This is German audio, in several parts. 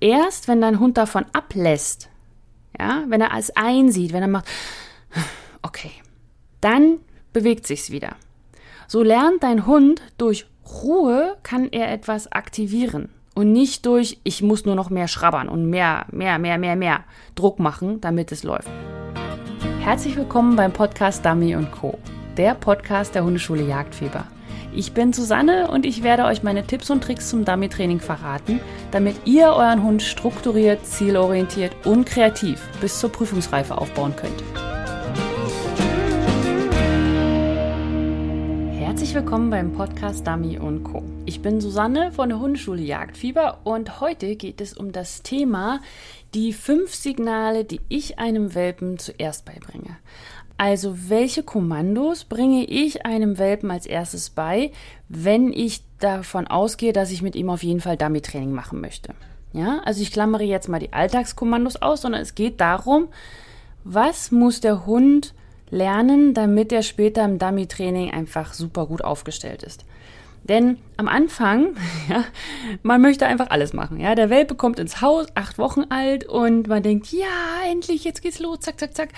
erst wenn dein Hund davon ablässt, ja, wenn er es einsieht, wenn er macht, okay, dann bewegt sich's wieder. So lernt dein Hund durch Ruhe kann er etwas aktivieren und nicht durch ich muss nur noch mehr schrabbern und mehr, mehr, mehr, mehr, mehr Druck machen, damit es läuft. Herzlich willkommen beim Podcast Dummy Co., der Podcast der Hundeschule Jagdfieber. Ich bin Susanne und ich werde euch meine Tipps und Tricks zum Dummy-Training verraten, damit ihr euren Hund strukturiert, zielorientiert und kreativ bis zur Prüfungsreife aufbauen könnt. Herzlich willkommen beim Podcast Dummy Co. Ich bin Susanne von der Hundeschule Jagdfieber und heute geht es um das Thema die fünf Signale, die ich einem Welpen zuerst beibringe. Also welche Kommandos bringe ich einem Welpen als erstes bei, wenn ich davon ausgehe, dass ich mit ihm auf jeden Fall Dummy-Training machen möchte? Ja, also ich klammere jetzt mal die Alltagskommandos aus, sondern es geht darum, was muss der Hund lernen, damit er später im Dummy-Training einfach super gut aufgestellt ist. Denn am Anfang, ja, man möchte einfach alles machen. Ja, der Welpe kommt ins Haus, acht Wochen alt, und man denkt, ja, endlich, jetzt geht's los, zack, zack, zack.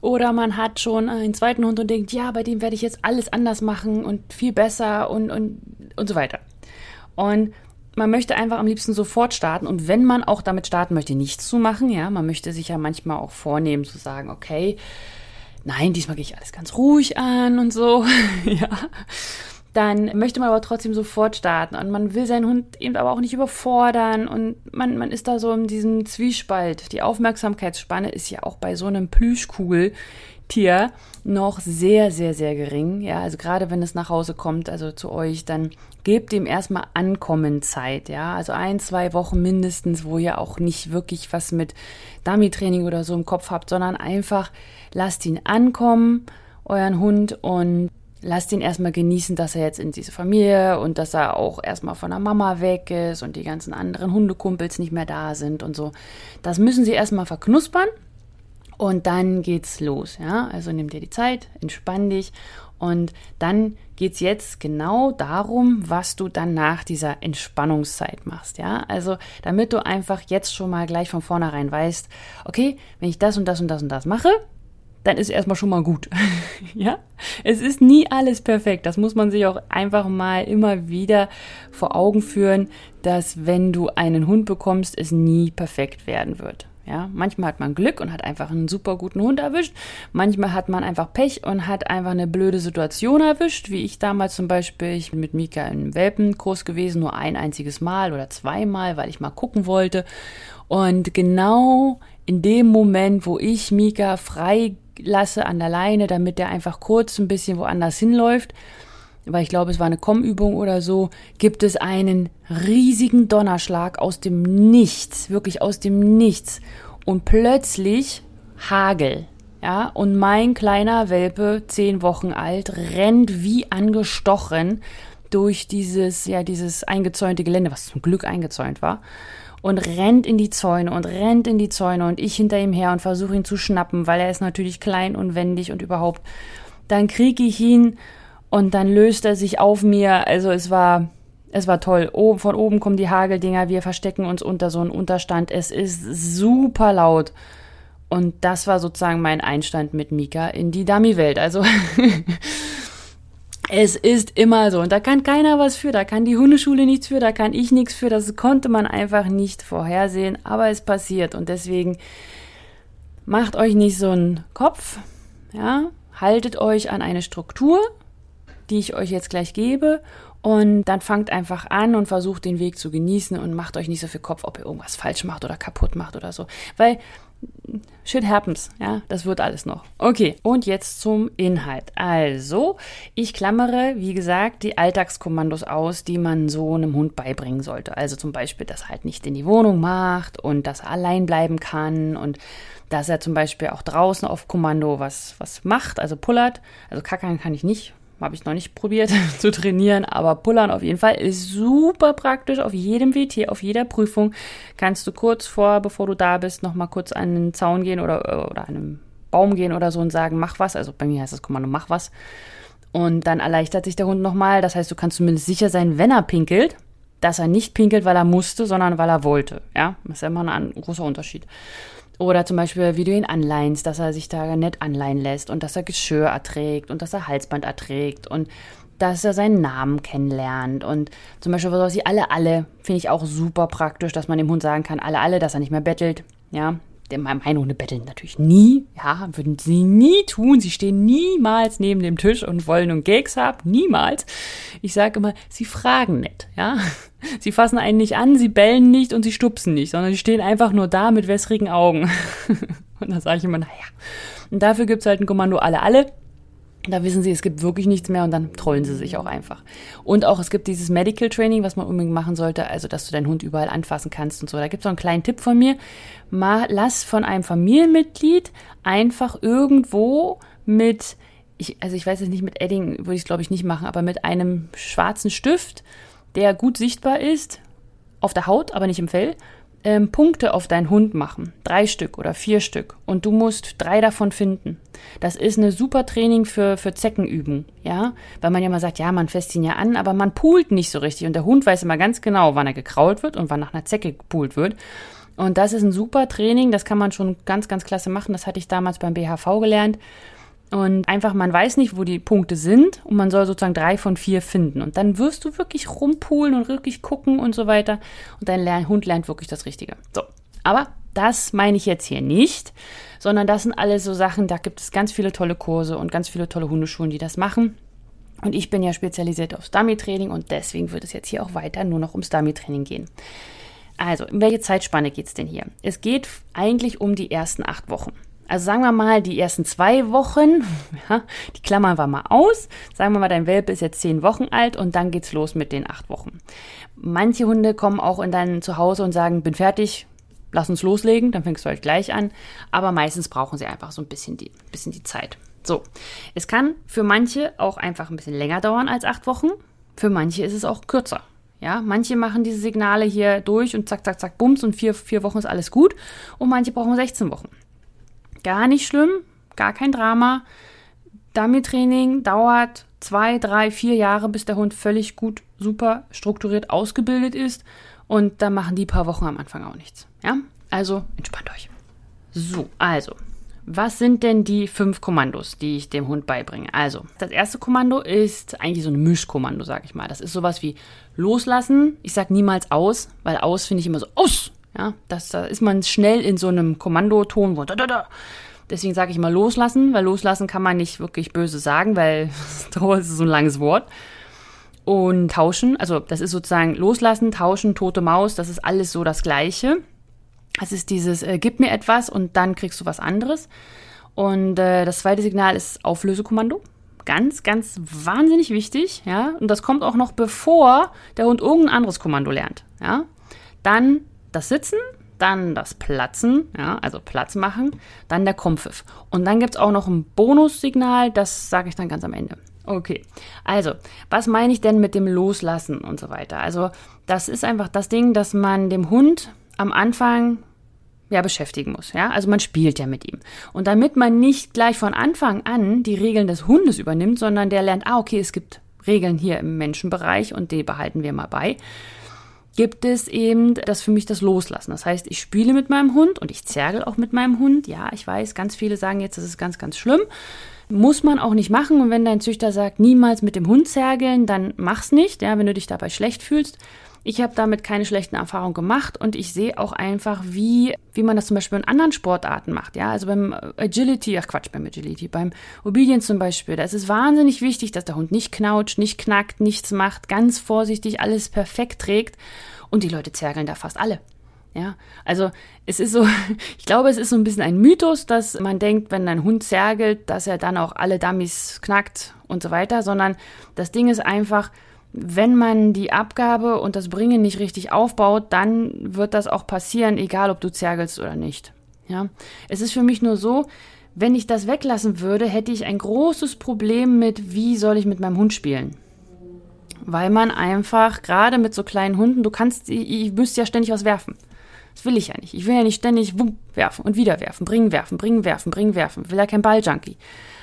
Oder man hat schon einen zweiten Hund und denkt, ja, bei dem werde ich jetzt alles anders machen und viel besser und, und, und so weiter. Und man möchte einfach am liebsten sofort starten und wenn man auch damit starten möchte, nichts zu machen, ja, man möchte sich ja manchmal auch vornehmen zu sagen, okay, nein, diesmal gehe ich alles ganz ruhig an und so, ja dann möchte man aber trotzdem sofort starten und man will seinen Hund eben aber auch nicht überfordern und man, man ist da so in diesem Zwiespalt. Die Aufmerksamkeitsspanne ist ja auch bei so einem Plüschkugeltier noch sehr, sehr, sehr gering. Ja, also gerade wenn es nach Hause kommt, also zu euch, dann gebt ihm erstmal Ankommenzeit. Ja, also ein, zwei Wochen mindestens, wo ihr auch nicht wirklich was mit Dummy-Training oder so im Kopf habt, sondern einfach lasst ihn ankommen, euren Hund und lasst ihn erstmal genießen, dass er jetzt in diese Familie und dass er auch erstmal von der Mama weg ist und die ganzen anderen Hundekumpels nicht mehr da sind und so. Das müssen sie erstmal verknuspern und dann geht's los, ja? Also nimm dir die Zeit, entspann dich und dann geht's jetzt genau darum, was du dann nach dieser Entspannungszeit machst, ja? Also, damit du einfach jetzt schon mal gleich von vornherein weißt, okay, wenn ich das und das und das und das mache, dann ist erstmal schon mal gut. ja? Es ist nie alles perfekt. Das muss man sich auch einfach mal immer wieder vor Augen führen, dass wenn du einen Hund bekommst, es nie perfekt werden wird. Ja, manchmal hat man Glück und hat einfach einen super guten Hund erwischt. Manchmal hat man einfach Pech und hat einfach eine blöde Situation erwischt, wie ich damals zum Beispiel. Ich bin mit Mika im Welpenkurs gewesen, nur ein einziges Mal oder zweimal, weil ich mal gucken wollte. Und genau in dem Moment, wo ich Mika frei lasse an der Leine, damit der einfach kurz ein bisschen woanders hinläuft, weil ich glaube, es war eine Kommübung oder so, gibt es einen riesigen Donnerschlag aus dem Nichts, wirklich aus dem Nichts. Und plötzlich Hagel. Ja, und mein kleiner Welpe, zehn Wochen alt, rennt wie angestochen durch dieses, ja, dieses eingezäunte Gelände, was zum Glück eingezäunt war und rennt in die Zäune und rennt in die Zäune und ich hinter ihm her und versuche ihn zu schnappen, weil er ist natürlich klein und wendig und überhaupt. Dann kriege ich ihn und dann löst er sich auf mir. Also es war, es war toll. Oben, von oben kommen die Hageldinger, wir verstecken uns unter so einem Unterstand. Es ist super laut. Und das war sozusagen mein Einstand mit Mika in die Dummy-Welt. Also Es ist immer so. Und da kann keiner was für. Da kann die Hundeschule nichts für. Da kann ich nichts für. Das konnte man einfach nicht vorhersehen. Aber es passiert. Und deswegen macht euch nicht so einen Kopf. Ja, haltet euch an eine Struktur, die ich euch jetzt gleich gebe. Und dann fangt einfach an und versucht den Weg zu genießen und macht euch nicht so viel Kopf, ob ihr irgendwas falsch macht oder kaputt macht oder so. Weil shit happens, ja, das wird alles noch. Okay, und jetzt zum Inhalt. Also, ich klammere, wie gesagt, die Alltagskommandos aus, die man so einem Hund beibringen sollte. Also zum Beispiel, dass er halt nicht in die Wohnung macht und dass er allein bleiben kann und dass er zum Beispiel auch draußen auf Kommando was, was macht, also pullert. Also kackern kann ich nicht, habe ich noch nicht probiert zu trainieren, aber Pullern auf jeden Fall ist super praktisch. Auf jedem WT, auf jeder Prüfung kannst du kurz vor, bevor du da bist, nochmal kurz an den Zaun gehen oder, oder an einen Baum gehen oder so und sagen, mach was. Also bei mir heißt das Kommando, mach was. Und dann erleichtert sich der Hund nochmal. Das heißt, du kannst zumindest sicher sein, wenn er pinkelt, dass er nicht pinkelt, weil er musste, sondern weil er wollte. Ja, das ist ja immer ein großer Unterschied. Oder zum Beispiel, wie du ihn anleinst, dass er sich da nett anleihen lässt und dass er Geschirr erträgt und dass er Halsband erträgt und dass er seinen Namen kennenlernt. Und zum Beispiel sowas wie alle, alle, finde ich auch super praktisch, dass man dem Hund sagen kann, alle, alle, dass er nicht mehr bettelt. Ja, meine Hunde betteln natürlich nie. Ja, würden sie nie tun. Sie stehen niemals neben dem Tisch und wollen einen Gags haben. Niemals. Ich sage immer, sie fragen nicht. Ja, sie fassen einen nicht an, sie bellen nicht und sie stupsen nicht, sondern sie stehen einfach nur da mit wässrigen Augen. und dann sage ich immer, naja. Und dafür gibt es halt ein Kommando alle, alle. Da wissen sie, es gibt wirklich nichts mehr und dann trollen sie sich auch einfach. Und auch es gibt dieses Medical Training, was man unbedingt machen sollte, also dass du deinen Hund überall anfassen kannst und so. Da gibt es auch einen kleinen Tipp von mir. Mal, lass von einem Familienmitglied einfach irgendwo mit, ich, also ich weiß es nicht, mit Edding würde ich es glaube ich nicht machen, aber mit einem schwarzen Stift, der gut sichtbar ist, auf der Haut, aber nicht im Fell, ähm, Punkte auf deinen Hund machen. Drei Stück oder vier Stück. Und du musst drei davon finden. Das ist eine super Training für, für Zeckenüben, ja. Weil man ja mal sagt, ja, man fässt ihn ja an, aber man poolt nicht so richtig. Und der Hund weiß immer ganz genau, wann er gekrault wird und wann nach einer Zecke gepoolt wird. Und das ist ein super Training, das kann man schon ganz, ganz klasse machen. Das hatte ich damals beim BHV gelernt. Und einfach, man weiß nicht, wo die Punkte sind und man soll sozusagen drei von vier finden. Und dann wirst du wirklich rumpulen und wirklich gucken und so weiter. Und dein Hund lernt wirklich das Richtige. So. Aber das meine ich jetzt hier nicht, sondern das sind alles so Sachen, da gibt es ganz viele tolle Kurse und ganz viele tolle Hundeschulen, die das machen. Und ich bin ja spezialisiert aufs Dummy-Training und deswegen wird es jetzt hier auch weiter nur noch ums Dummy-Training gehen. Also, in welche Zeitspanne geht es denn hier? Es geht eigentlich um die ersten acht Wochen. Also sagen wir mal, die ersten zwei Wochen, ja, die klammern wir mal aus. Sagen wir mal, dein Welpe ist jetzt zehn Wochen alt und dann geht's los mit den acht Wochen. Manche Hunde kommen auch in dein Zuhause und sagen, bin fertig, lass uns loslegen, dann fängst du halt gleich an. Aber meistens brauchen sie einfach so ein bisschen die, bisschen die Zeit. So, es kann für manche auch einfach ein bisschen länger dauern als acht Wochen. Für manche ist es auch kürzer. Ja, manche machen diese Signale hier durch und zack, zack, zack, bums und vier, vier Wochen ist alles gut. Und manche brauchen 16 Wochen. Gar nicht schlimm, gar kein Drama. Dummy-Training dauert zwei, drei, vier Jahre, bis der Hund völlig gut, super strukturiert ausgebildet ist. Und da machen die paar Wochen am Anfang auch nichts. Ja, also entspannt euch. So, also, was sind denn die fünf Kommandos, die ich dem Hund beibringe? Also, das erste Kommando ist eigentlich so ein Mischkommando, sag ich mal. Das ist sowas wie loslassen. Ich sag niemals aus, weil aus finde ich immer so aus. Ja, das, da ist man schnell in so einem Kommandoton, wo da, da, da. Deswegen sage ich mal loslassen, weil loslassen kann man nicht wirklich böse sagen, weil das ist so ein langes Wort. Und tauschen, also das ist sozusagen loslassen, tauschen, tote Maus, das ist alles so das Gleiche. Es ist dieses, äh, gib mir etwas und dann kriegst du was anderes. Und äh, das zweite Signal ist Auflösekommando. Ganz, ganz wahnsinnig wichtig, ja. Und das kommt auch noch bevor der Hund irgendein anderes Kommando lernt, ja. Dann das Sitzen, dann das Platzen, ja, also Platz machen, dann der Kompfiff. Und dann gibt es auch noch ein Bonussignal, das sage ich dann ganz am Ende. Okay, also, was meine ich denn mit dem Loslassen und so weiter? Also, das ist einfach das Ding, dass man dem Hund am Anfang ja beschäftigen muss, ja? Also man spielt ja mit ihm. Und damit man nicht gleich von Anfang an die Regeln des Hundes übernimmt, sondern der lernt, ah, okay, es gibt Regeln hier im Menschenbereich und die behalten wir mal bei gibt es eben das für mich das Loslassen. Das heißt, ich spiele mit meinem Hund und ich zergel auch mit meinem Hund. Ja, ich weiß, ganz viele sagen jetzt, das ist ganz, ganz schlimm. Muss man auch nicht machen. Und wenn dein Züchter sagt, niemals mit dem Hund zergeln, dann mach's nicht, ja, wenn du dich dabei schlecht fühlst. Ich habe damit keine schlechten Erfahrungen gemacht und ich sehe auch einfach, wie, wie man das zum Beispiel in anderen Sportarten macht. Ja, also beim Agility, ach Quatsch, beim Agility, beim Obedience zum Beispiel, da ist es wahnsinnig wichtig, dass der Hund nicht knautscht, nicht knackt, nichts macht, ganz vorsichtig alles perfekt trägt und die Leute zergeln da fast alle. Ja, also es ist so, ich glaube, es ist so ein bisschen ein Mythos, dass man denkt, wenn ein Hund zergelt, dass er dann auch alle Dummies knackt und so weiter, sondern das Ding ist einfach, wenn man die Abgabe und das Bringen nicht richtig aufbaut, dann wird das auch passieren, egal ob du zergelst oder nicht. Ja, es ist für mich nur so, wenn ich das weglassen würde, hätte ich ein großes Problem mit, wie soll ich mit meinem Hund spielen. Weil man einfach, gerade mit so kleinen Hunden, du kannst, ich, müsste ja ständig was werfen. Das will ich ja nicht. Ich will ja nicht ständig wumm, werfen und wieder werfen, bringen, werfen, bringen, werfen, bringen, werfen. Ich will ja kein Balljunkie.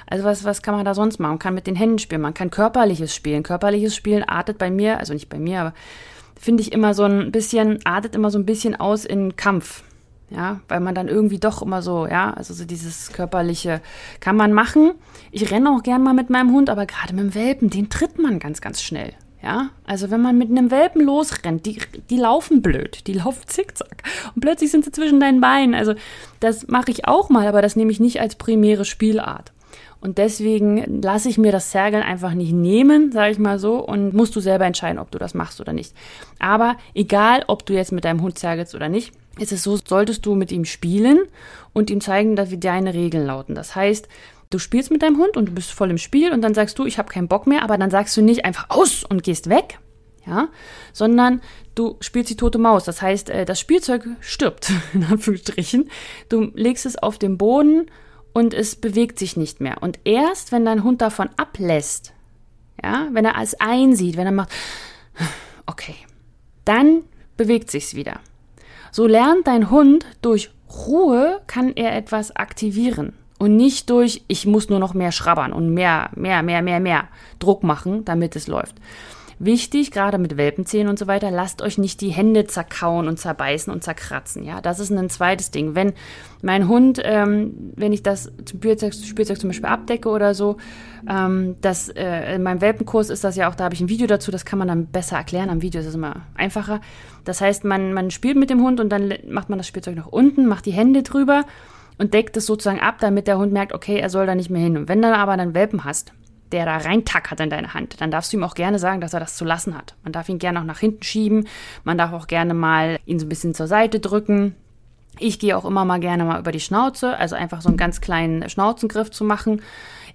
Also was, was kann man da sonst machen? Man kann mit den Händen spielen, man kann körperliches spielen. Körperliches Spielen artet bei mir, also nicht bei mir, aber finde ich immer so ein bisschen, artet immer so ein bisschen aus in Kampf. Ja, weil man dann irgendwie doch immer so, ja, also so dieses körperliche kann man machen. Ich renne auch gern mal mit meinem Hund, aber gerade mit dem Welpen, den tritt man ganz, ganz schnell. Ja, also wenn man mit einem Welpen losrennt, die, die laufen blöd, die laufen zickzack und plötzlich sind sie zwischen deinen Beinen. Also das mache ich auch mal, aber das nehme ich nicht als primäre Spielart. Und deswegen lasse ich mir das Zergeln einfach nicht nehmen, sage ich mal so, und musst du selber entscheiden, ob du das machst oder nicht. Aber egal, ob du jetzt mit deinem Hund zergelst oder nicht, ist es so, solltest du mit ihm spielen und ihm zeigen, dass wie deine Regeln lauten. Das heißt, du spielst mit deinem Hund und du bist voll im Spiel und dann sagst du, ich habe keinen Bock mehr, aber dann sagst du nicht einfach aus und gehst weg, ja, sondern du spielst die tote Maus. Das heißt, äh, das Spielzeug stirbt, in Anführungsstrichen. Du legst es auf den Boden und es bewegt sich nicht mehr. Und erst, wenn dein Hund davon ablässt, ja, wenn er es einsieht, wenn er macht, okay, dann bewegt sich's wieder. So lernt dein Hund durch Ruhe kann er etwas aktivieren und nicht durch ich muss nur noch mehr schrabbern und mehr, mehr, mehr, mehr, mehr Druck machen, damit es läuft. Wichtig, gerade mit Welpenzähnen und so weiter, lasst euch nicht die Hände zerkauen und zerbeißen und zerkratzen. Ja, das ist ein zweites Ding. Wenn mein Hund, ähm, wenn ich das Spielzeug, Spielzeug zum Beispiel abdecke oder so, ähm, das, äh, in meinem Welpenkurs ist das ja auch, da habe ich ein Video dazu, das kann man dann besser erklären. Am Video ist es immer einfacher. Das heißt, man, man spielt mit dem Hund und dann macht man das Spielzeug nach unten, macht die Hände drüber und deckt es sozusagen ab, damit der Hund merkt, okay, er soll da nicht mehr hin. Und wenn dann aber einen Welpen hast, der da reintackert in deine Hand, dann darfst du ihm auch gerne sagen, dass er das zu lassen hat. Man darf ihn gerne auch nach hinten schieben, man darf auch gerne mal ihn so ein bisschen zur Seite drücken. Ich gehe auch immer mal gerne mal über die Schnauze, also einfach so einen ganz kleinen Schnauzengriff zu machen.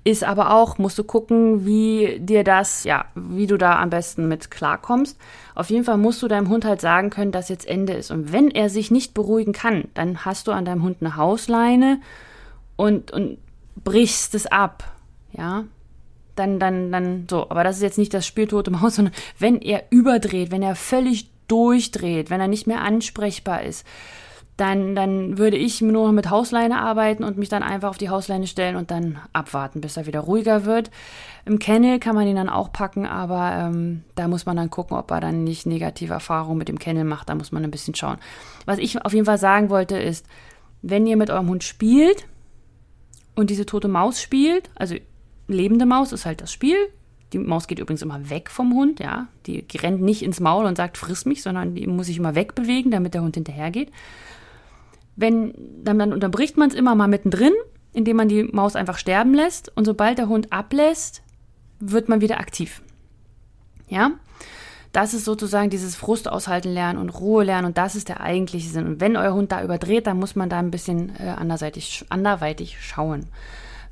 Ist aber auch, musst du gucken, wie dir das, ja, wie du da am besten mit klarkommst. Auf jeden Fall musst du deinem Hund halt sagen können, dass jetzt Ende ist. Und wenn er sich nicht beruhigen kann, dann hast du an deinem Hund eine Hausleine und, und brichst es ab. Ja, dann, dann, dann so. Aber das ist jetzt nicht das Spieltote Maus, sondern wenn er überdreht, wenn er völlig durchdreht, wenn er nicht mehr ansprechbar ist, dann, dann würde ich nur noch mit Hausleine arbeiten und mich dann einfach auf die Hausleine stellen und dann abwarten, bis er wieder ruhiger wird. Im Kennel kann man ihn dann auch packen, aber ähm, da muss man dann gucken, ob er dann nicht negative Erfahrungen mit dem Kennel macht. Da muss man ein bisschen schauen. Was ich auf jeden Fall sagen wollte ist, wenn ihr mit eurem Hund spielt und diese tote Maus spielt, also lebende Maus ist halt das Spiel. Die Maus geht übrigens immer weg vom Hund, ja. Die, rennt nicht ins Maul und sagt, friss mich, sondern die muss sich immer wegbewegen, damit der Hund hinterhergeht. Wenn, dann, dann unterbricht man es immer mal mittendrin, indem man die Maus einfach sterben lässt. Und sobald der Hund ablässt, wird man wieder aktiv. Ja? Das ist sozusagen dieses Frust aushalten lernen und Ruhe lernen und das ist der eigentliche Sinn. Und wenn euer Hund da überdreht, dann muss man da ein bisschen äh, anderseitig, anderweitig schauen.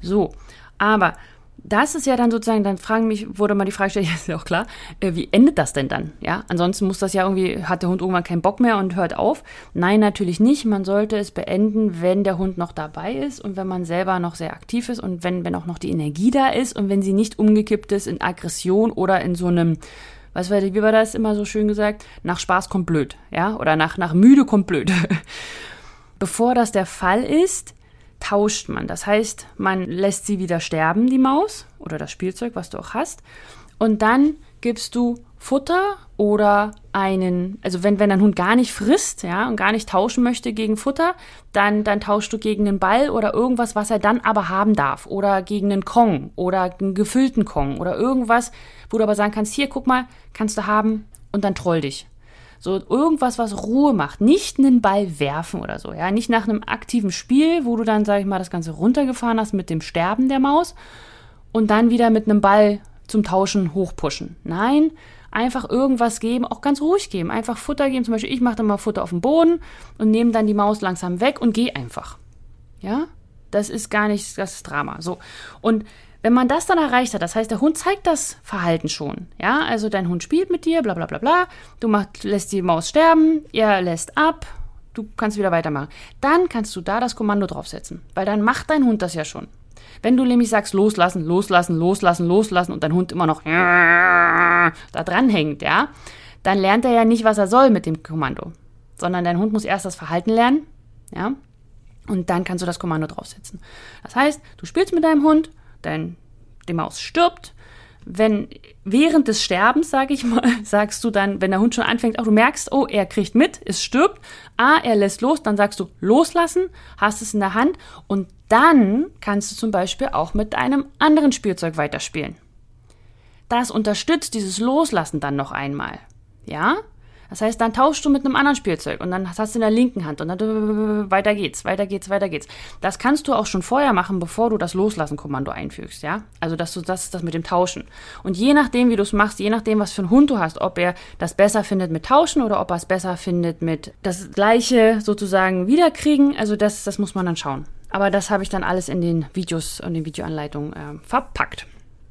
So, aber das ist ja dann sozusagen, dann fragen mich, wurde mal die Frage gestellt, ja, ist ja auch klar, äh, wie endet das denn dann? Ja, ansonsten muss das ja irgendwie, hat der Hund irgendwann keinen Bock mehr und hört auf. Nein, natürlich nicht. Man sollte es beenden, wenn der Hund noch dabei ist und wenn man selber noch sehr aktiv ist und wenn, wenn auch noch die Energie da ist und wenn sie nicht umgekippt ist in Aggression oder in so einem, was war, wie war das immer so schön gesagt? Nach Spaß kommt blöd, ja, oder nach, nach müde kommt blöd. Bevor das der Fall ist, tauscht man. Das heißt, man lässt sie wieder sterben, die Maus oder das Spielzeug, was du auch hast. Und dann gibst du Futter oder einen, also wenn, wenn dein Hund gar nicht frisst, ja, und gar nicht tauschen möchte gegen Futter, dann, dann tauschst du gegen einen Ball oder irgendwas, was er dann aber haben darf. Oder gegen einen Kong oder einen gefüllten Kong oder irgendwas, wo du aber sagen kannst, hier, guck mal, kannst du haben und dann troll dich. So irgendwas, was Ruhe macht. Nicht einen Ball werfen oder so. Ja, nicht nach einem aktiven Spiel, wo du dann, sag ich mal, das Ganze runtergefahren hast mit dem Sterben der Maus und dann wieder mit einem Ball zum Tauschen hochpushen. Nein, einfach irgendwas geben, auch ganz ruhig geben. Einfach Futter geben. Zum Beispiel, ich mache dann mal Futter auf den Boden und nehme dann die Maus langsam weg und gehe einfach. Ja, das ist gar nicht das Drama. So. Und wenn man das dann erreicht hat, das heißt, der Hund zeigt das Verhalten schon. Ja, also dein Hund spielt mit dir, bla bla bla bla. Du mach, lässt die Maus sterben, er lässt ab, du kannst wieder weitermachen. Dann kannst du da das Kommando draufsetzen, weil dann macht dein Hund das ja schon. Wenn du nämlich sagst, loslassen, loslassen, loslassen, loslassen und dein Hund immer noch da dran hängt, ja, dann lernt er ja nicht, was er soll mit dem Kommando, sondern dein Hund muss erst das Verhalten lernen, ja, und dann kannst du das Kommando draufsetzen. Das heißt, du spielst mit deinem Hund, dein, die Maus stirbt, wenn während des Sterbens, sage ich mal, sagst du dann, wenn der Hund schon anfängt, auch du merkst, oh, er kriegt mit, es stirbt, ah, er lässt los, dann sagst du loslassen, hast es in der Hand und dann kannst du zum Beispiel auch mit einem anderen Spielzeug weiterspielen. Das unterstützt dieses Loslassen dann noch einmal. Ja? Das heißt, dann tauschst du mit einem anderen Spielzeug und dann hast du in der linken Hand und dann weiter geht's, weiter geht's, weiter geht's. Das kannst du auch schon vorher machen, bevor du das Loslassen-Kommando einfügst, ja? Also, dass du das, das mit dem Tauschen. Und je nachdem, wie du es machst, je nachdem, was für einen Hund du hast, ob er das besser findet mit Tauschen oder ob er es besser findet mit das Gleiche sozusagen wiederkriegen, also das, das muss man dann schauen. Aber das habe ich dann alles in den Videos und den Videoanleitungen äh, verpackt.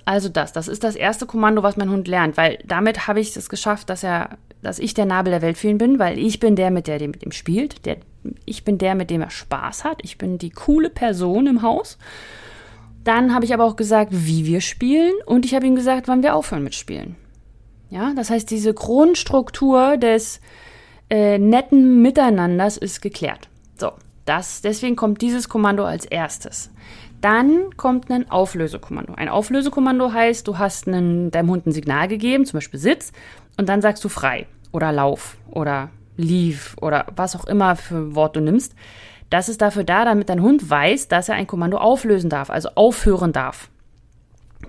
Also das, das ist das erste Kommando, was mein Hund lernt, weil damit habe ich es geschafft, dass er dass ich der Nabel der Welt für ihn bin, weil ich bin der, mit der, mit ihm spielt. Der, ich bin der, mit dem er Spaß hat. Ich bin die coole Person im Haus. Dann habe ich aber auch gesagt, wie wir spielen und ich habe ihm gesagt, wann wir aufhören mit Spielen. Ja, das heißt, diese Grundstruktur des äh, netten Miteinanders ist geklärt. So, das, deswegen kommt dieses Kommando als erstes. Dann kommt ein Auflösekommando. Ein Auflösekommando heißt, du hast einen, deinem Hund ein Signal gegeben, zum Beispiel Sitz, und dann sagst du frei oder Lauf oder Leave oder was auch immer für Wort du nimmst. Das ist dafür da, damit dein Hund weiß, dass er ein Kommando auflösen darf, also aufhören darf.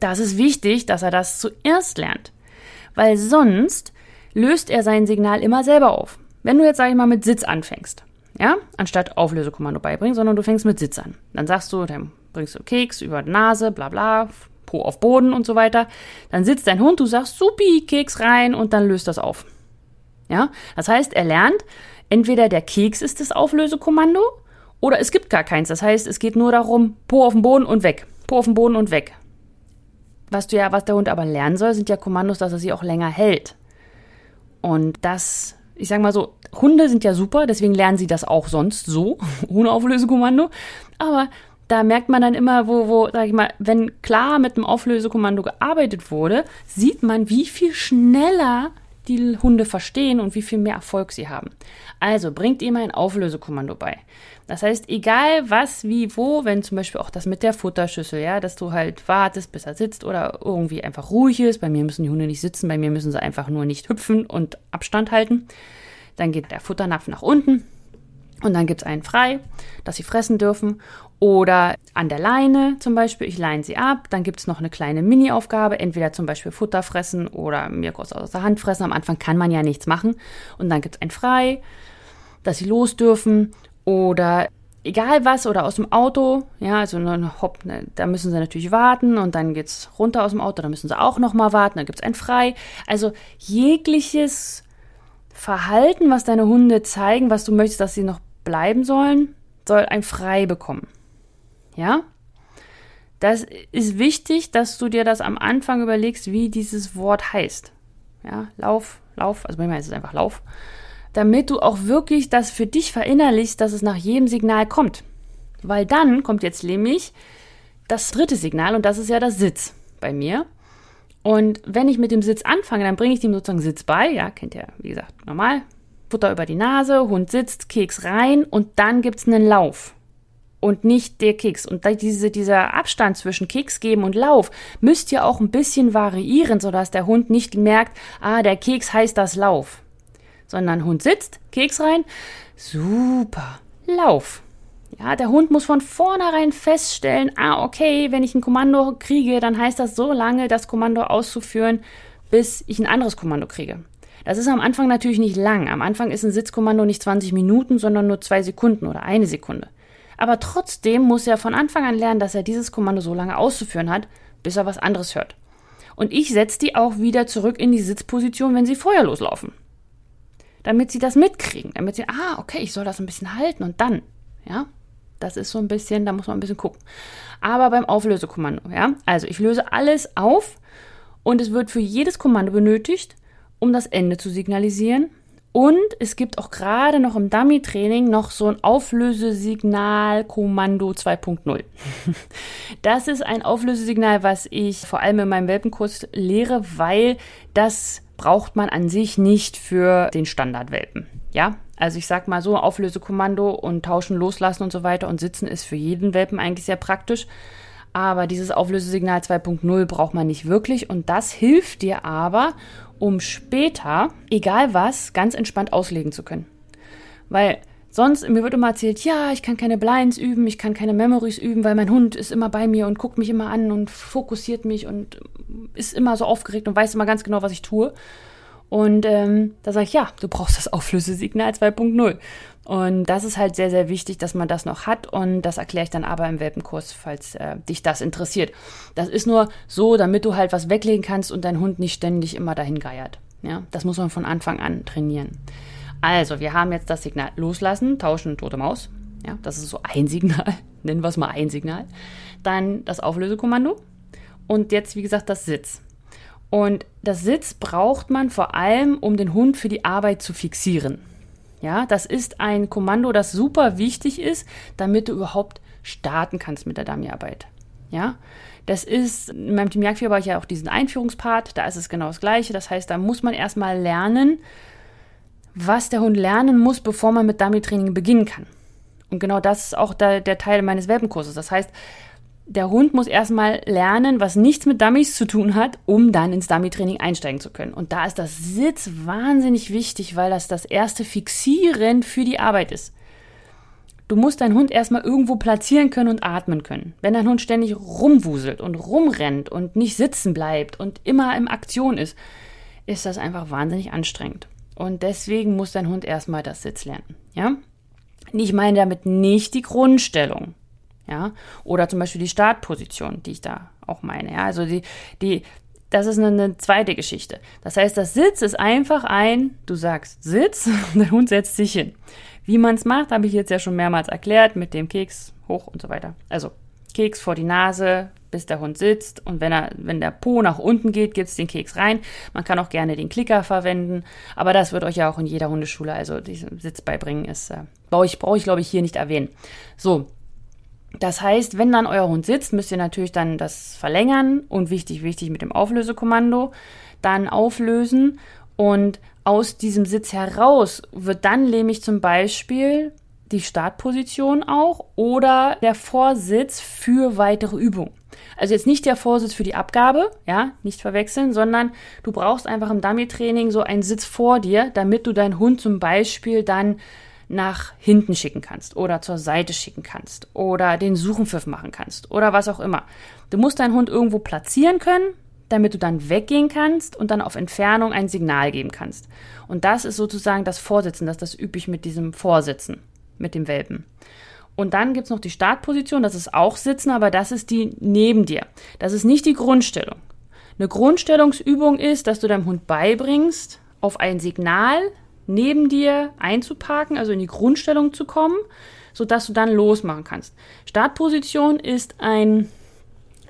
Das ist wichtig, dass er das zuerst lernt, weil sonst löst er sein Signal immer selber auf. Wenn du jetzt, sag ich mal, mit Sitz anfängst, ja, anstatt Auflösekommando beibringen, sondern du fängst mit Sitz an, dann sagst du, dann bringst du Keks über die Nase, bla bla, Po auf Boden und so weiter. Dann sitzt dein Hund, du sagst, supi, Keks rein und dann löst das auf. Ja, das heißt, er lernt, entweder der Keks ist das Auflösekommando oder es gibt gar keins. Das heißt, es geht nur darum, Po auf den Boden und weg. Po auf den Boden und weg. Was du ja, was der Hund aber lernen soll, sind ja Kommandos, dass er sie auch länger hält. Und das, ich sag mal so, Hunde sind ja super, deswegen lernen sie das auch sonst so, ohne Auflösekommando. Aber da merkt man dann immer, wo, wo, sag ich mal, wenn klar mit dem Auflösekommando gearbeitet wurde, sieht man, wie viel schneller die Hunde verstehen und wie viel mehr Erfolg sie haben. Also bringt ihm ein Auflösekommando bei. Das heißt, egal was, wie, wo, wenn zum Beispiel auch das mit der Futterschüssel, ja, dass du halt wartest, bis er sitzt oder irgendwie einfach ruhig ist. Bei mir müssen die Hunde nicht sitzen, bei mir müssen sie einfach nur nicht hüpfen und Abstand halten. Dann geht der Futternapf nach unten und dann gibt es einen frei, dass sie fressen dürfen. Oder an der Leine zum Beispiel, ich leine sie ab. Dann gibt es noch eine kleine Mini-Aufgabe, entweder zum Beispiel Futter fressen oder mir kurz aus der Hand fressen. Am Anfang kann man ja nichts machen. Und dann gibt es ein frei, dass sie los dürfen. Oder egal was, oder aus dem Auto. Ja, also eine Hopp, ne, da müssen sie natürlich warten. Und dann geht es runter aus dem Auto, da müssen sie auch nochmal warten. Dann gibt es ein frei. Also jegliches Verhalten, was deine Hunde zeigen, was du möchtest, dass sie noch bleiben sollen, soll ein Frei bekommen. Ja? Das ist wichtig, dass du dir das am Anfang überlegst, wie dieses Wort heißt. Ja, Lauf, Lauf, also bei mir heißt es einfach Lauf, damit du auch wirklich das für dich verinnerlichst, dass es nach jedem Signal kommt. Weil dann kommt jetzt nämlich das dritte Signal und das ist ja das Sitz bei mir. Und wenn ich mit dem Sitz anfange, dann bringe ich dem sozusagen Sitz bei. Ja, kennt ihr, wie gesagt, normal. Futter über die Nase, Hund sitzt, Keks rein und dann gibt es einen Lauf. Und nicht der Keks. Und diese, dieser Abstand zwischen Keks geben und Lauf müsst ihr auch ein bisschen variieren, sodass der Hund nicht merkt, ah, der Keks heißt das Lauf. Sondern Hund sitzt, Keks rein, super, Lauf. Ja, der Hund muss von vornherein feststellen, ah, okay, wenn ich ein Kommando kriege, dann heißt das so lange, das Kommando auszuführen, bis ich ein anderes Kommando kriege. Das ist am Anfang natürlich nicht lang. Am Anfang ist ein Sitzkommando nicht 20 Minuten, sondern nur zwei Sekunden oder eine Sekunde. Aber trotzdem muss er von Anfang an lernen, dass er dieses Kommando so lange auszuführen hat, bis er was anderes hört. Und ich setze die auch wieder zurück in die Sitzposition, wenn sie vorher loslaufen. Damit sie das mitkriegen, damit sie, ah, okay, ich soll das ein bisschen halten und dann, ja, das ist so ein bisschen, da muss man ein bisschen gucken. Aber beim Auflösekommando, ja, also ich löse alles auf und es wird für jedes Kommando benötigt um das Ende zu signalisieren. Und es gibt auch gerade noch im Dummy-Training noch so ein Auflösesignal-Kommando 2.0. Das ist ein Auflösesignal, was ich vor allem in meinem Welpenkurs lehre, weil das braucht man an sich nicht für den Standardwelpen. Ja, also ich sag mal so, Auflösekommando und tauschen, loslassen und so weiter und sitzen ist für jeden Welpen eigentlich sehr praktisch. Aber dieses Auflösesignal 2.0 braucht man nicht wirklich und das hilft dir aber, um später, egal was, ganz entspannt auslegen zu können. Weil sonst, mir wird immer erzählt, ja, ich kann keine Blinds üben, ich kann keine Memories üben, weil mein Hund ist immer bei mir und guckt mich immer an und fokussiert mich und ist immer so aufgeregt und weiß immer ganz genau, was ich tue. Und ähm, da sage ich, ja, du brauchst das Auflösesignal 2.0. Und das ist halt sehr, sehr wichtig, dass man das noch hat. Und das erkläre ich dann aber im Welpenkurs, falls äh, dich das interessiert. Das ist nur so, damit du halt was weglegen kannst und dein Hund nicht ständig immer dahin geiert. Ja, das muss man von Anfang an trainieren. Also, wir haben jetzt das Signal loslassen, tauschen, tote Maus. Ja, das ist so ein Signal. Nennen wir es mal ein Signal. Dann das Auflösekommando. Und jetzt, wie gesagt, das Sitz. Und das Sitz braucht man vor allem, um den Hund für die Arbeit zu fixieren. Ja, das ist ein Kommando, das super wichtig ist, damit du überhaupt starten kannst mit der Dummy-Arbeit. Ja, das ist, in meinem Team Jagdfieber habe ich ja auch diesen Einführungspart, da ist es genau das Gleiche. Das heißt, da muss man erstmal lernen, was der Hund lernen muss, bevor man mit Dummy-Training beginnen kann. Und genau das ist auch der, der Teil meines Welpenkurses. Das heißt, der Hund muss erstmal lernen, was nichts mit Dummies zu tun hat, um dann ins Dummy-Training einsteigen zu können. Und da ist das Sitz wahnsinnig wichtig, weil das das erste Fixieren für die Arbeit ist. Du musst deinen Hund erstmal irgendwo platzieren können und atmen können. Wenn dein Hund ständig rumwuselt und rumrennt und nicht sitzen bleibt und immer in Aktion ist, ist das einfach wahnsinnig anstrengend. Und deswegen muss dein Hund erstmal das Sitz lernen. Ja? Ich meine damit nicht die Grundstellung ja, oder zum Beispiel die Startposition, die ich da auch meine, ja, also die, die, das ist eine, eine zweite Geschichte. Das heißt, das Sitz ist einfach ein, du sagst Sitz und der Hund setzt sich hin. Wie man es macht, habe ich jetzt ja schon mehrmals erklärt, mit dem Keks hoch und so weiter. Also Keks vor die Nase, bis der Hund sitzt und wenn er, wenn der Po nach unten geht, gibt es den Keks rein. Man kann auch gerne den Klicker verwenden, aber das wird euch ja auch in jeder Hundeschule, also diesen Sitz beibringen, ist, äh, brauche ich, brauche ich glaube ich hier nicht erwähnen. So, das heißt, wenn dann euer Hund sitzt, müsst ihr natürlich dann das verlängern und wichtig, wichtig mit dem Auflösekommando dann auflösen und aus diesem Sitz heraus wird dann nämlich zum Beispiel die Startposition auch oder der Vorsitz für weitere Übungen. Also jetzt nicht der Vorsitz für die Abgabe, ja, nicht verwechseln, sondern du brauchst einfach im Dummy-Training so einen Sitz vor dir, damit du deinen Hund zum Beispiel dann nach hinten schicken kannst oder zur Seite schicken kannst oder den Suchenpfiff machen kannst oder was auch immer. Du musst deinen Hund irgendwo platzieren können, damit du dann weggehen kannst und dann auf Entfernung ein Signal geben kannst. Und das ist sozusagen das Vorsitzen, das ist das üblich mit diesem Vorsitzen, mit dem Welpen. Und dann gibt's noch die Startposition, das ist auch Sitzen, aber das ist die neben dir. Das ist nicht die Grundstellung. Eine Grundstellungsübung ist, dass du deinem Hund beibringst, auf ein Signal neben dir einzuparken, also in die Grundstellung zu kommen, sodass du dann losmachen kannst. Startposition ist ein,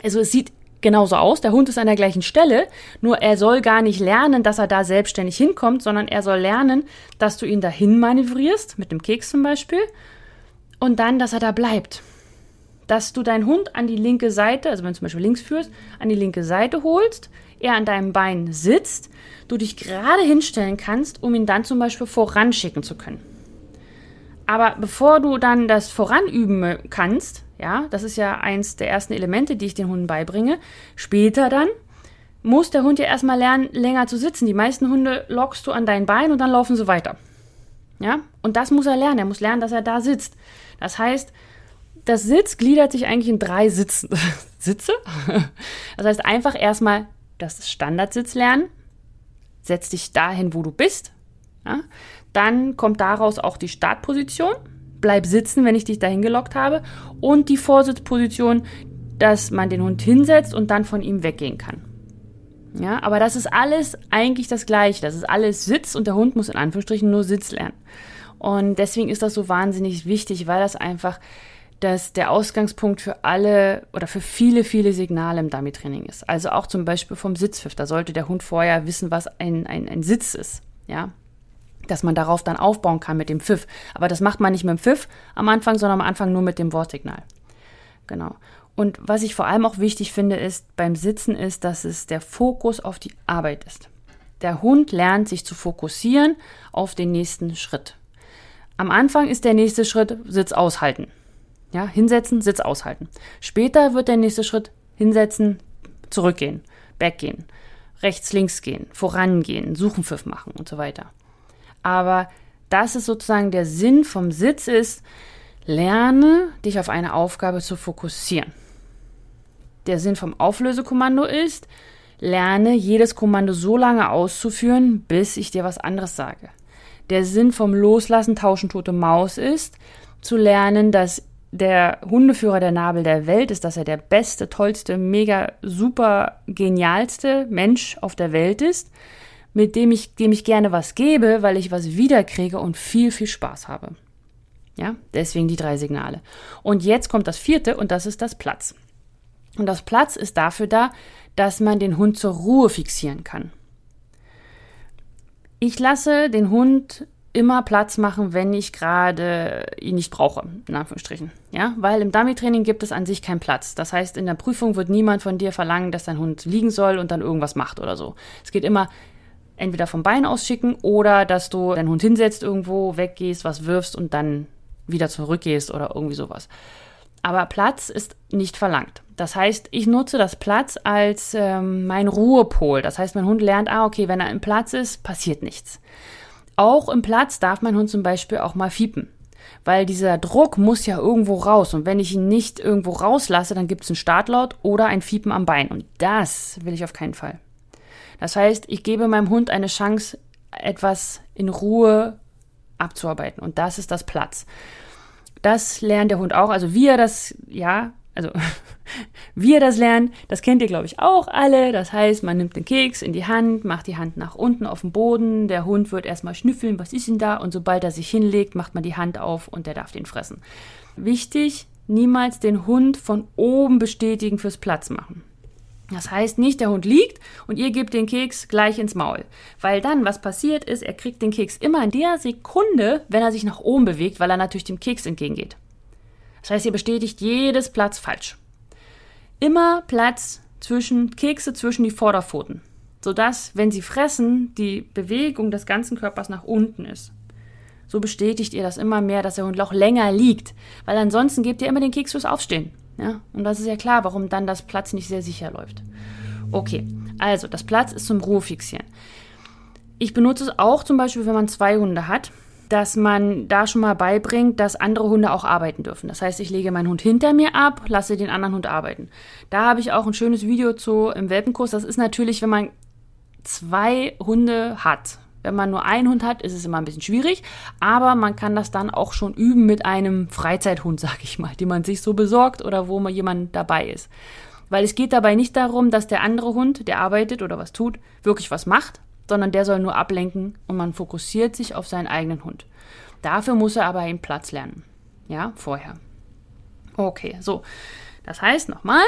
also es sieht genauso aus, der Hund ist an der gleichen Stelle, nur er soll gar nicht lernen, dass er da selbstständig hinkommt, sondern er soll lernen, dass du ihn dahin manövrierst, mit dem Keks zum Beispiel, und dann, dass er da bleibt. Dass du deinen Hund an die linke Seite, also wenn du zum Beispiel links führst, an die linke Seite holst, er an deinem Bein sitzt, du dich gerade hinstellen kannst, um ihn dann zum Beispiel voranschicken zu können. Aber bevor du dann das Voranüben kannst, ja, das ist ja eins der ersten Elemente, die ich den Hunden beibringe, später dann muss der Hund ja erstmal lernen, länger zu sitzen. Die meisten Hunde lockst du an dein Bein und dann laufen sie weiter. Ja, und das muss er lernen. Er muss lernen, dass er da sitzt. Das heißt, das Sitz gliedert sich eigentlich in drei Sitzen. Sitze? Das heißt, einfach erstmal das Standardsitz lernen. Setz dich dahin, wo du bist. Ja? Dann kommt daraus auch die Startposition. Bleib sitzen, wenn ich dich dahin gelockt habe. Und die Vorsitzposition, dass man den Hund hinsetzt und dann von ihm weggehen kann. Ja, aber das ist alles eigentlich das Gleiche. Das ist alles Sitz und der Hund muss in Anführungsstrichen nur Sitz lernen. Und deswegen ist das so wahnsinnig wichtig, weil das einfach dass der Ausgangspunkt für alle oder für viele, viele Signale im Dummy-Training ist. Also auch zum Beispiel vom Sitzpfiff. Da sollte der Hund vorher wissen, was ein, ein, ein Sitz ist. Ja, dass man darauf dann aufbauen kann mit dem Pfiff. Aber das macht man nicht mit dem Pfiff am Anfang, sondern am Anfang nur mit dem Wortsignal. Genau. Und was ich vor allem auch wichtig finde, ist beim Sitzen ist, dass es der Fokus auf die Arbeit ist. Der Hund lernt sich zu fokussieren auf den nächsten Schritt. Am Anfang ist der nächste Schritt Sitz aushalten. Ja, hinsetzen, Sitz aushalten. Später wird der nächste Schritt hinsetzen, zurückgehen, weggehen, rechts, links gehen, vorangehen, Suchenpfiff machen und so weiter. Aber das ist sozusagen der Sinn vom Sitz ist, lerne dich auf eine Aufgabe zu fokussieren. Der Sinn vom Auflösekommando ist, lerne jedes Kommando so lange auszuführen, bis ich dir was anderes sage. Der Sinn vom Loslassen, Tauschen, tote Maus ist, zu lernen, dass der Hundeführer der Nabel der Welt ist, dass er der beste, tollste, mega, super, genialste Mensch auf der Welt ist, mit dem ich, dem ich gerne was gebe, weil ich was wiederkriege und viel, viel Spaß habe. Ja, deswegen die drei Signale. Und jetzt kommt das vierte und das ist das Platz. Und das Platz ist dafür da, dass man den Hund zur Ruhe fixieren kann. Ich lasse den Hund immer Platz machen, wenn ich gerade ihn nicht brauche, in Anführungsstrichen. Ja, weil im Dummy-Training gibt es an sich keinen Platz. Das heißt, in der Prüfung wird niemand von dir verlangen, dass dein Hund liegen soll und dann irgendwas macht oder so. Es geht immer entweder vom Bein ausschicken oder dass du deinen Hund hinsetzt irgendwo, weggehst, was wirfst und dann wieder zurückgehst oder irgendwie sowas. Aber Platz ist nicht verlangt. Das heißt, ich nutze das Platz als ähm, mein Ruhepol. Das heißt, mein Hund lernt, ah, okay, wenn er im Platz ist, passiert nichts. Auch im Platz darf mein Hund zum Beispiel auch mal fiepen. Weil dieser Druck muss ja irgendwo raus. Und wenn ich ihn nicht irgendwo rauslasse, dann gibt es einen Startlaut oder ein Fiepen am Bein. Und das will ich auf keinen Fall. Das heißt, ich gebe meinem Hund eine Chance, etwas in Ruhe abzuarbeiten. Und das ist das Platz. Das lernt der Hund auch. Also wie er das, ja, also wie er das lernt, das kennt ihr, glaube ich, auch alle. Das heißt, man nimmt den Keks in die Hand, macht die Hand nach unten auf den Boden, der Hund wird erstmal schnüffeln, was ist denn da? Und sobald er sich hinlegt, macht man die Hand auf und der darf den fressen. Wichtig, niemals den Hund von oben bestätigen fürs Platz machen. Das heißt nicht, der Hund liegt und ihr gebt den Keks gleich ins Maul. Weil dann, was passiert ist, er kriegt den Keks immer in der Sekunde, wenn er sich nach oben bewegt, weil er natürlich dem Keks entgegengeht. Das heißt, ihr bestätigt jedes Platz falsch. Immer Platz zwischen Kekse zwischen die Vorderpfoten, sodass, wenn sie fressen, die Bewegung des ganzen Körpers nach unten ist. So bestätigt ihr das immer mehr, dass der Hund auch länger liegt, weil ansonsten gebt ihr immer den Keks fürs Aufstehen. Ja? Und das ist ja klar, warum dann das Platz nicht sehr sicher läuft. Okay, also das Platz ist zum Ruhefixieren. Ich benutze es auch zum Beispiel, wenn man zwei Hunde hat dass man da schon mal beibringt, dass andere Hunde auch arbeiten dürfen. Das heißt, ich lege meinen Hund hinter mir ab, lasse den anderen Hund arbeiten. Da habe ich auch ein schönes Video zu im Welpenkurs. Das ist natürlich, wenn man zwei Hunde hat. Wenn man nur einen Hund hat, ist es immer ein bisschen schwierig, aber man kann das dann auch schon üben mit einem Freizeithund, sag ich mal, den man sich so besorgt oder wo mal jemand dabei ist. Weil es geht dabei nicht darum, dass der andere Hund, der arbeitet oder was tut, wirklich was macht, sondern der soll nur ablenken und man fokussiert sich auf seinen eigenen Hund. Dafür muss er aber einen Platz lernen. Ja, vorher. Okay, so. Das heißt nochmal,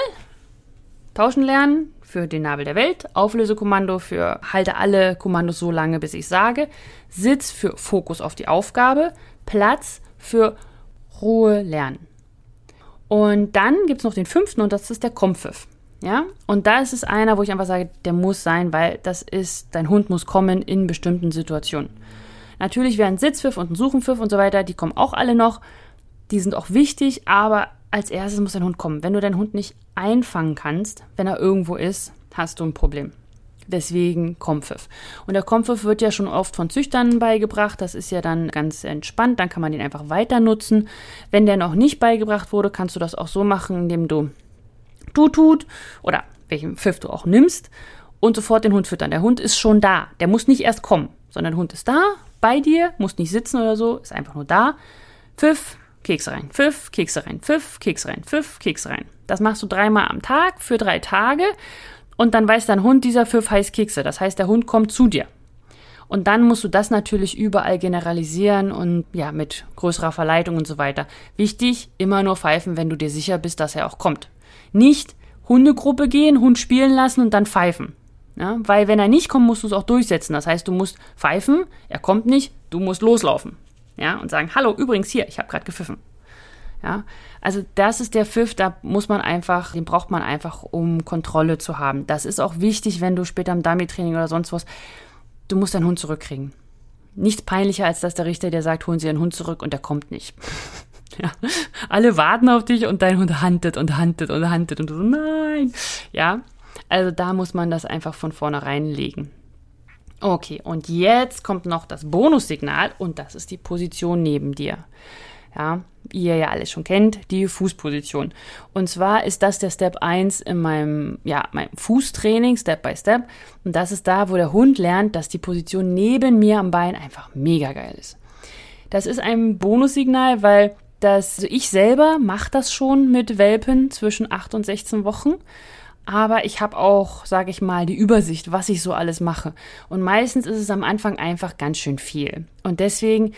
tauschen lernen für den Nabel der Welt, Auflösekommando für halte alle Kommandos so lange, bis ich sage, Sitz für Fokus auf die Aufgabe, Platz für Ruhe lernen. Und dann gibt es noch den fünften und das ist der Kompfiff. Ja, und da ist es einer, wo ich einfach sage, der muss sein, weil das ist, dein Hund muss kommen in bestimmten Situationen. Natürlich wäre ein Sitzpfiff und ein Suchenpfiff und so weiter, die kommen auch alle noch. Die sind auch wichtig, aber als erstes muss dein Hund kommen. Wenn du deinen Hund nicht einfangen kannst, wenn er irgendwo ist, hast du ein Problem. Deswegen Kompfiff. Und der Kompfiff wird ja schon oft von Züchtern beigebracht. Das ist ja dann ganz entspannt. Dann kann man den einfach weiter nutzen. Wenn der noch nicht beigebracht wurde, kannst du das auch so machen, indem du Tutut oder welchen Pfiff du auch nimmst und sofort den Hund füttern. Der Hund ist schon da. Der muss nicht erst kommen, sondern der Hund ist da, bei dir, muss nicht sitzen oder so, ist einfach nur da. Pfiff, Kekse rein, Pfiff, Kekse rein, Pfiff, Kekse rein, Pfiff, Kekse rein. Das machst du dreimal am Tag für drei Tage und dann weiß dein Hund, dieser Pfiff heißt Kekse. Das heißt, der Hund kommt zu dir. Und dann musst du das natürlich überall generalisieren und ja, mit größerer Verleitung und so weiter. Wichtig, immer nur pfeifen, wenn du dir sicher bist, dass er auch kommt. Nicht Hundegruppe gehen, Hund spielen lassen und dann pfeifen. Ja, weil wenn er nicht kommt, musst du es auch durchsetzen. Das heißt, du musst pfeifen, er kommt nicht, du musst loslaufen. Ja, und sagen, hallo, übrigens hier, ich habe gerade gepfiffen. Ja, also das ist der Pfiff, da muss man einfach, den braucht man einfach, um Kontrolle zu haben. Das ist auch wichtig, wenn du später im Dummy-Training oder sonst was, du musst deinen Hund zurückkriegen. Nichts peinlicher, als dass der Richter dir sagt, holen Sie Ihren Hund zurück und der kommt nicht. Ja, alle warten auf dich und dein Hund hantet und hantet und hantet und du so, nein. Ja, also da muss man das einfach von vornherein legen. Okay, und jetzt kommt noch das Bonussignal und das ist die Position neben dir. Ja, wie ihr ja alles schon kennt, die Fußposition. Und zwar ist das der Step 1 in meinem, ja, meinem Fußtraining, Step by Step. Und das ist da, wo der Hund lernt, dass die Position neben mir am Bein einfach mega geil ist. Das ist ein Bonussignal, weil das, also ich selber mache das schon mit Welpen zwischen 8 und 16 Wochen aber ich habe auch, sage ich mal, die Übersicht, was ich so alles mache. Und meistens ist es am Anfang einfach ganz schön viel. Und deswegen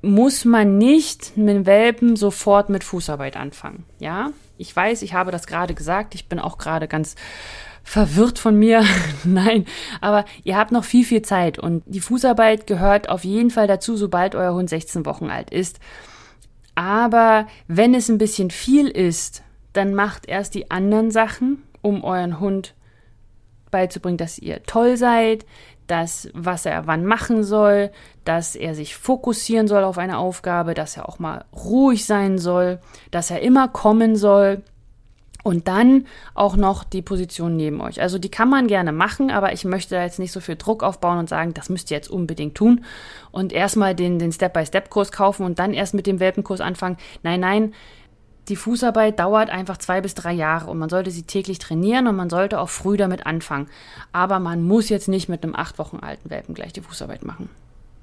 muss man nicht mit Welpen sofort mit Fußarbeit anfangen. Ja, ich weiß, ich habe das gerade gesagt. Ich bin auch gerade ganz verwirrt von mir. Nein, aber ihr habt noch viel, viel Zeit und die Fußarbeit gehört auf jeden Fall dazu, sobald euer Hund 16 Wochen alt ist. Aber wenn es ein bisschen viel ist, dann macht erst die anderen Sachen um euren Hund beizubringen, dass ihr toll seid, dass was er wann machen soll, dass er sich fokussieren soll auf eine Aufgabe, dass er auch mal ruhig sein soll, dass er immer kommen soll. Und dann auch noch die Position neben euch. Also die kann man gerne machen, aber ich möchte da jetzt nicht so viel Druck aufbauen und sagen, das müsst ihr jetzt unbedingt tun und erstmal den, den Step-by-Step-Kurs kaufen und dann erst mit dem Welpenkurs anfangen. Nein, nein, die Fußarbeit dauert einfach zwei bis drei Jahre und man sollte sie täglich trainieren und man sollte auch früh damit anfangen. Aber man muss jetzt nicht mit einem acht Wochen alten Welpen gleich die Fußarbeit machen.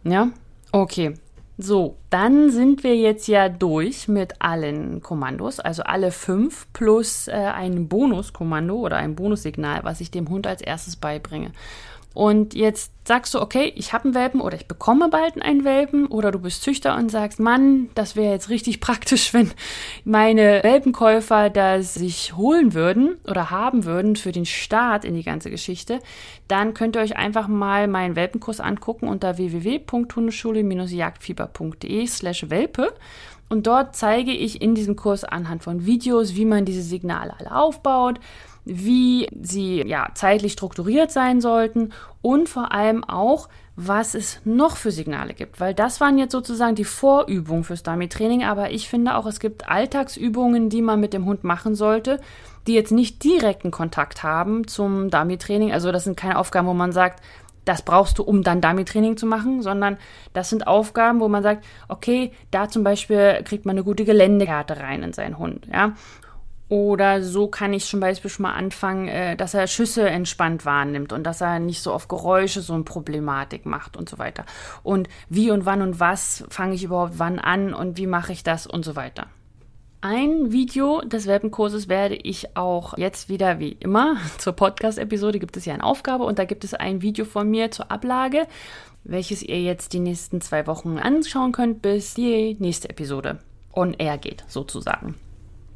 Ja? Okay. So, dann sind wir jetzt ja durch mit allen Kommandos, also alle fünf plus äh, ein Bonuskommando oder ein Bonussignal, was ich dem Hund als erstes beibringe. Und jetzt sagst du, okay, ich habe einen Welpen oder ich bekomme bald einen Welpen oder du bist Züchter und sagst, Mann, das wäre jetzt richtig praktisch, wenn meine Welpenkäufer das sich holen würden oder haben würden für den Start in die ganze Geschichte, dann könnt ihr euch einfach mal meinen Welpenkurs angucken unter www.hundeschule-jagdfieber.de slash Welpe. Und dort zeige ich in diesem Kurs anhand von Videos, wie man diese Signale alle aufbaut, wie sie ja zeitlich strukturiert sein sollten und vor allem auch, was es noch für Signale gibt, weil das waren jetzt sozusagen die Vorübungen fürs Dummy-Training, aber ich finde auch, es gibt Alltagsübungen, die man mit dem Hund machen sollte, die jetzt nicht direkten Kontakt haben zum Dummy-Training. Also das sind keine Aufgaben, wo man sagt, das brauchst du, um dann Dummy-Training zu machen, sondern das sind Aufgaben, wo man sagt, okay, da zum Beispiel kriegt man eine gute Geländekarte rein in seinen Hund, ja. Oder so kann ich zum Beispiel schon mal anfangen, äh, dass er Schüsse entspannt wahrnimmt und dass er nicht so auf Geräusche so eine Problematik macht und so weiter. Und wie und wann und was fange ich überhaupt wann an und wie mache ich das und so weiter. Ein Video des Welpenkurses werde ich auch jetzt wieder wie immer zur Podcast-Episode gibt es ja eine Aufgabe und da gibt es ein Video von mir zur Ablage, welches ihr jetzt die nächsten zwei Wochen anschauen könnt, bis die nächste Episode on air geht, sozusagen.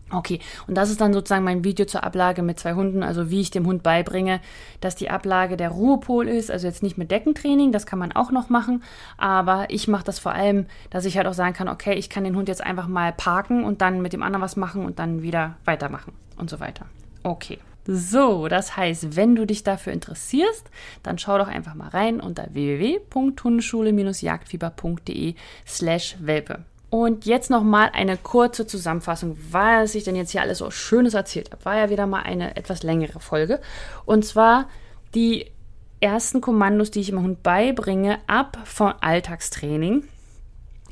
Okay, und das ist dann sozusagen mein Video zur Ablage mit zwei Hunden, also wie ich dem Hund beibringe, dass die Ablage der Ruhepol ist, also jetzt nicht mit Deckentraining, das kann man auch noch machen, aber ich mache das vor allem, dass ich halt auch sagen kann, okay, ich kann den Hund jetzt einfach mal parken und dann mit dem anderen was machen und dann wieder weitermachen und so weiter. Okay. So, das heißt, wenn du dich dafür interessierst, dann schau doch einfach mal rein unter www.hundeschule-jagdfieber.de slash Welpe. Und jetzt nochmal eine kurze Zusammenfassung, was ich denn jetzt hier alles so Schönes erzählt habe. War ja wieder mal eine etwas längere Folge. Und zwar die ersten Kommandos, die ich im Hund beibringe, ab von Alltagstraining,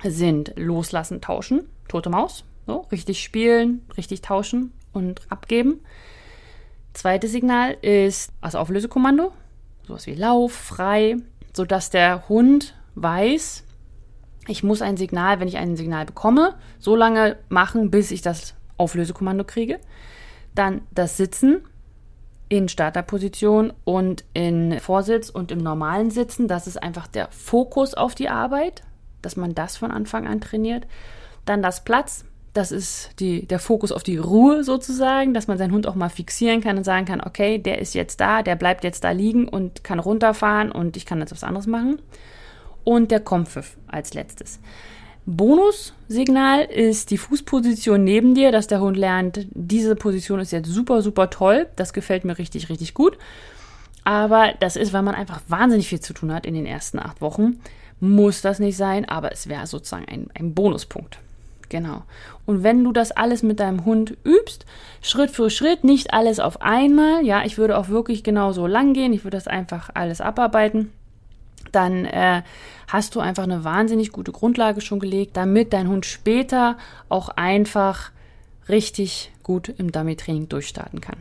sind loslassen, tauschen, tote Maus, so, richtig spielen, richtig tauschen und abgeben. Zweites Signal ist das Auflösekommando, sowas wie Lauf, frei, sodass der Hund weiß, ich muss ein Signal, wenn ich ein Signal bekomme, so lange machen, bis ich das Auflösekommando kriege. Dann das Sitzen in Starterposition und in Vorsitz und im normalen Sitzen. Das ist einfach der Fokus auf die Arbeit, dass man das von Anfang an trainiert. Dann das Platz. Das ist die, der Fokus auf die Ruhe sozusagen, dass man seinen Hund auch mal fixieren kann und sagen kann, okay, der ist jetzt da, der bleibt jetzt da liegen und kann runterfahren und ich kann jetzt was anderes machen und der Kompfiff als letztes. Bonussignal ist die Fußposition neben dir, dass der Hund lernt, diese Position ist jetzt super, super toll. Das gefällt mir richtig, richtig gut. Aber das ist, weil man einfach wahnsinnig viel zu tun hat in den ersten acht Wochen. Muss das nicht sein, aber es wäre sozusagen ein, ein Bonuspunkt. Genau. Und wenn du das alles mit deinem Hund übst, Schritt für Schritt, nicht alles auf einmal, ja, ich würde auch wirklich genauso lang gehen, ich würde das einfach alles abarbeiten, dann äh, hast du einfach eine wahnsinnig gute Grundlage schon gelegt, damit dein Hund später auch einfach richtig gut im Dummy-Training durchstarten kann.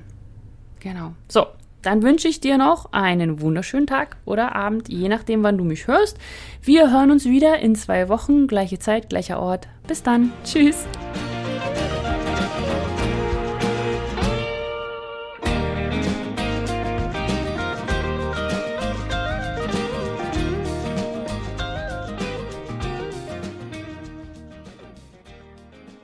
Genau. So, dann wünsche ich dir noch einen wunderschönen Tag oder Abend, je nachdem, wann du mich hörst. Wir hören uns wieder in zwei Wochen, gleiche Zeit, gleicher Ort. Bis dann. Tschüss.